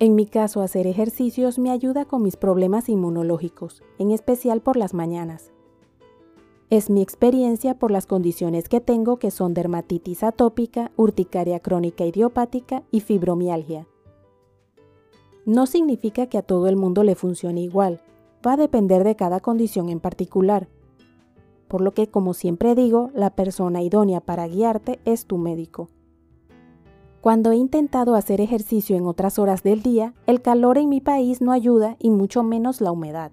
En mi caso, hacer ejercicios me ayuda con mis problemas inmunológicos, en especial por las mañanas. Es mi experiencia por las condiciones que tengo que son dermatitis atópica, urticaria crónica idiopática y fibromialgia. No significa que a todo el mundo le funcione igual, va a depender de cada condición en particular. Por lo que, como siempre digo, la persona idónea para guiarte es tu médico. Cuando he intentado hacer ejercicio en otras horas del día, el calor en mi país no ayuda y mucho menos la humedad.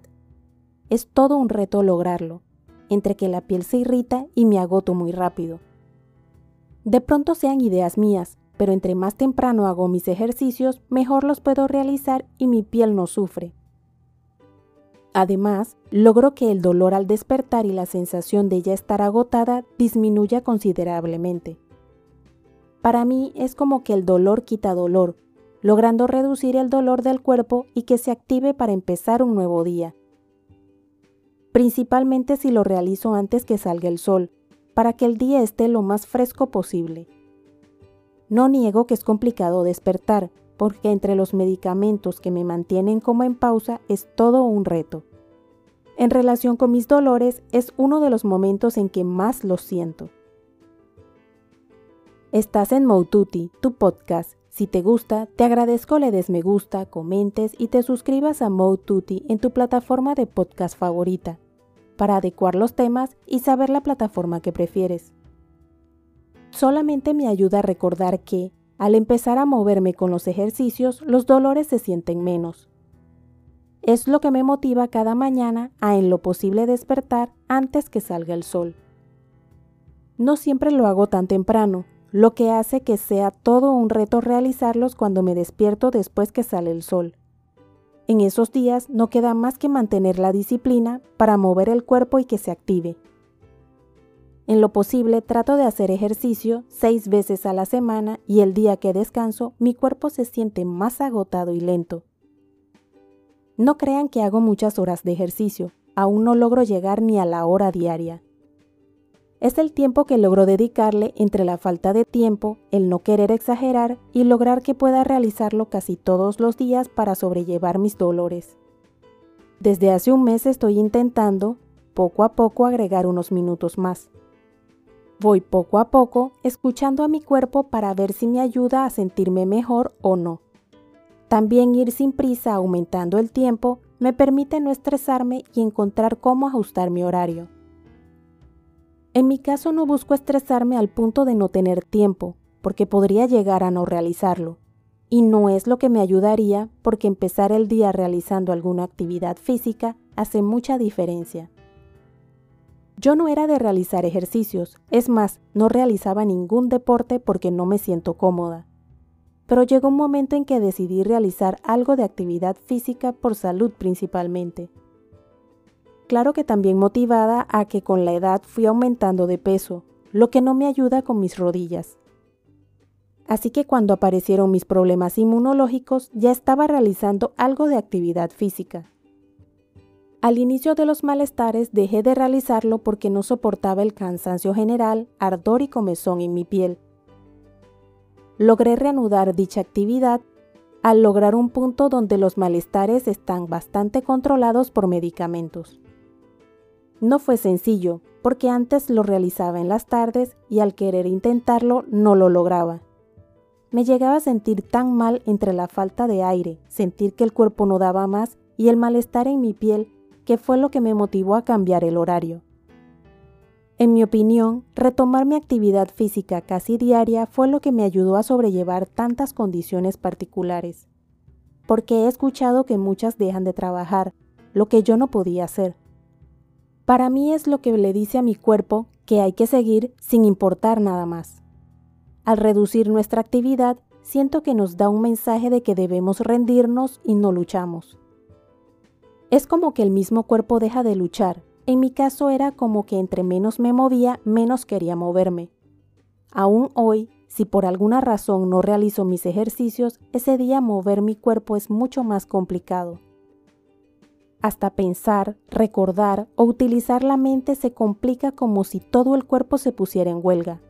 Es todo un reto lograrlo, entre que la piel se irrita y me agoto muy rápido. De pronto sean ideas mías, pero entre más temprano hago mis ejercicios, mejor los puedo realizar y mi piel no sufre. Además, logro que el dolor al despertar y la sensación de ya estar agotada disminuya considerablemente. Para mí es como que el dolor quita dolor, logrando reducir el dolor del cuerpo y que se active para empezar un nuevo día. Principalmente si lo realizo antes que salga el sol, para que el día esté lo más fresco posible. No niego que es complicado despertar, porque entre los medicamentos que me mantienen como en pausa es todo un reto. En relación con mis dolores es uno de los momentos en que más los siento. Estás en Moututi, tu podcast. Si te gusta, te agradezco le des me gusta, comentes y te suscribas a Moututi en tu plataforma de podcast favorita, para adecuar los temas y saber la plataforma que prefieres. Solamente me ayuda a recordar que, al empezar a moverme con los ejercicios, los dolores se sienten menos. Es lo que me motiva cada mañana a en lo posible despertar antes que salga el sol. No siempre lo hago tan temprano, lo que hace que sea todo un reto realizarlos cuando me despierto después que sale el sol. En esos días no queda más que mantener la disciplina para mover el cuerpo y que se active. En lo posible trato de hacer ejercicio seis veces a la semana y el día que descanso mi cuerpo se siente más agotado y lento. No crean que hago muchas horas de ejercicio, aún no logro llegar ni a la hora diaria. Es el tiempo que logro dedicarle entre la falta de tiempo, el no querer exagerar y lograr que pueda realizarlo casi todos los días para sobrellevar mis dolores. Desde hace un mes estoy intentando, poco a poco, agregar unos minutos más. Voy poco a poco escuchando a mi cuerpo para ver si me ayuda a sentirme mejor o no. También ir sin prisa aumentando el tiempo me permite no estresarme y encontrar cómo ajustar mi horario. En mi caso no busco estresarme al punto de no tener tiempo, porque podría llegar a no realizarlo. Y no es lo que me ayudaría porque empezar el día realizando alguna actividad física hace mucha diferencia. Yo no era de realizar ejercicios, es más, no realizaba ningún deporte porque no me siento cómoda. Pero llegó un momento en que decidí realizar algo de actividad física por salud principalmente. Claro que también motivada a que con la edad fui aumentando de peso, lo que no me ayuda con mis rodillas. Así que cuando aparecieron mis problemas inmunológicos ya estaba realizando algo de actividad física. Al inicio de los malestares dejé de realizarlo porque no soportaba el cansancio general, ardor y comezón en mi piel. Logré reanudar dicha actividad al lograr un punto donde los malestares están bastante controlados por medicamentos. No fue sencillo, porque antes lo realizaba en las tardes y al querer intentarlo no lo lograba. Me llegaba a sentir tan mal entre la falta de aire, sentir que el cuerpo no daba más y el malestar en mi piel que fue lo que me motivó a cambiar el horario. En mi opinión, retomar mi actividad física casi diaria fue lo que me ayudó a sobrellevar tantas condiciones particulares, porque he escuchado que muchas dejan de trabajar, lo que yo no podía hacer. Para mí es lo que le dice a mi cuerpo que hay que seguir sin importar nada más. Al reducir nuestra actividad, siento que nos da un mensaje de que debemos rendirnos y no luchamos. Es como que el mismo cuerpo deja de luchar. En mi caso era como que entre menos me movía, menos quería moverme. Aún hoy, si por alguna razón no realizo mis ejercicios, ese día mover mi cuerpo es mucho más complicado. Hasta pensar, recordar o utilizar la mente se complica como si todo el cuerpo se pusiera en huelga.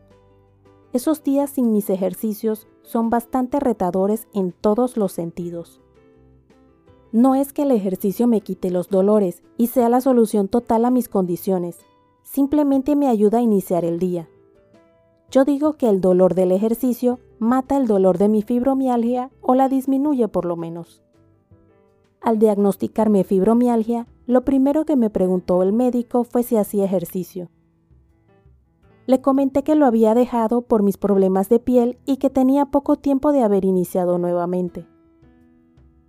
Esos días sin mis ejercicios son bastante retadores en todos los sentidos. No es que el ejercicio me quite los dolores y sea la solución total a mis condiciones, simplemente me ayuda a iniciar el día. Yo digo que el dolor del ejercicio mata el dolor de mi fibromialgia o la disminuye por lo menos. Al diagnosticarme fibromialgia, lo primero que me preguntó el médico fue si hacía ejercicio. Le comenté que lo había dejado por mis problemas de piel y que tenía poco tiempo de haber iniciado nuevamente.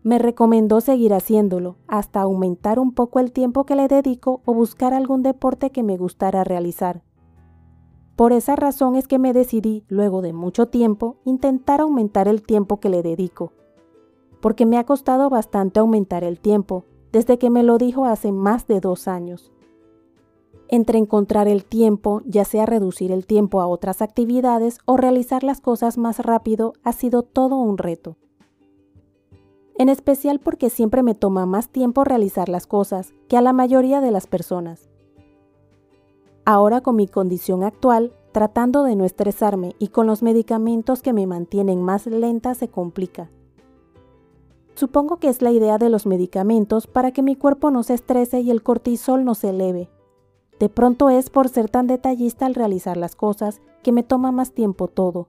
Me recomendó seguir haciéndolo, hasta aumentar un poco el tiempo que le dedico o buscar algún deporte que me gustara realizar. Por esa razón es que me decidí, luego de mucho tiempo, intentar aumentar el tiempo que le dedico, porque me ha costado bastante aumentar el tiempo, desde que me lo dijo hace más de dos años entre encontrar el tiempo, ya sea reducir el tiempo a otras actividades o realizar las cosas más rápido, ha sido todo un reto. En especial porque siempre me toma más tiempo realizar las cosas que a la mayoría de las personas. Ahora con mi condición actual, tratando de no estresarme y con los medicamentos que me mantienen más lenta se complica. Supongo que es la idea de los medicamentos para que mi cuerpo no se estrese y el cortisol no se eleve, de pronto es por ser tan detallista al realizar las cosas que me toma más tiempo todo.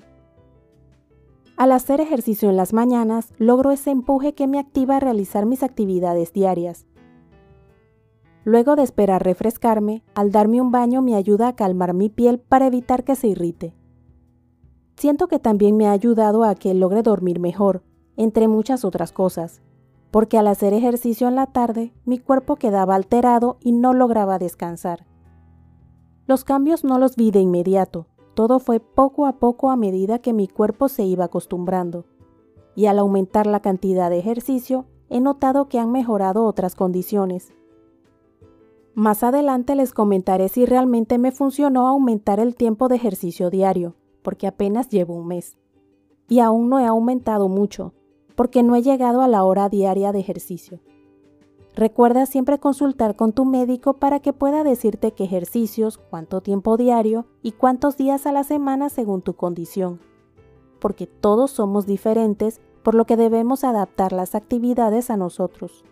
Al hacer ejercicio en las mañanas, logro ese empuje que me activa a realizar mis actividades diarias. Luego de esperar refrescarme, al darme un baño me ayuda a calmar mi piel para evitar que se irrite. Siento que también me ha ayudado a que logre dormir mejor, entre muchas otras cosas porque al hacer ejercicio en la tarde mi cuerpo quedaba alterado y no lograba descansar. Los cambios no los vi de inmediato, todo fue poco a poco a medida que mi cuerpo se iba acostumbrando. Y al aumentar la cantidad de ejercicio, he notado que han mejorado otras condiciones. Más adelante les comentaré si realmente me funcionó aumentar el tiempo de ejercicio diario, porque apenas llevo un mes. Y aún no he aumentado mucho, porque no he llegado a la hora diaria de ejercicio. Recuerda siempre consultar con tu médico para que pueda decirte qué ejercicios, cuánto tiempo diario y cuántos días a la semana según tu condición. Porque todos somos diferentes, por lo que debemos adaptar las actividades a nosotros.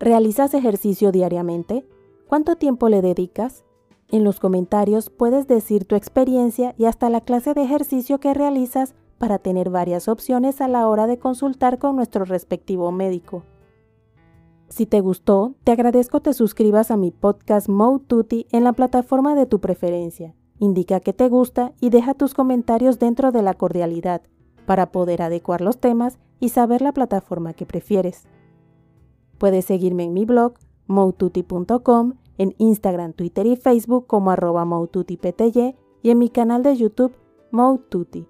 ¿Realizas ejercicio diariamente? ¿Cuánto tiempo le dedicas? En los comentarios puedes decir tu experiencia y hasta la clase de ejercicio que realizas para tener varias opciones a la hora de consultar con nuestro respectivo médico. Si te gustó, te agradezco te suscribas a mi podcast Mode Tutti en la plataforma de tu preferencia. Indica que te gusta y deja tus comentarios dentro de la cordialidad para poder adecuar los temas y saber la plataforma que prefieres. Puedes seguirme en mi blog moututi.com, en Instagram, Twitter y Facebook como arroba y en mi canal de YouTube Moututi.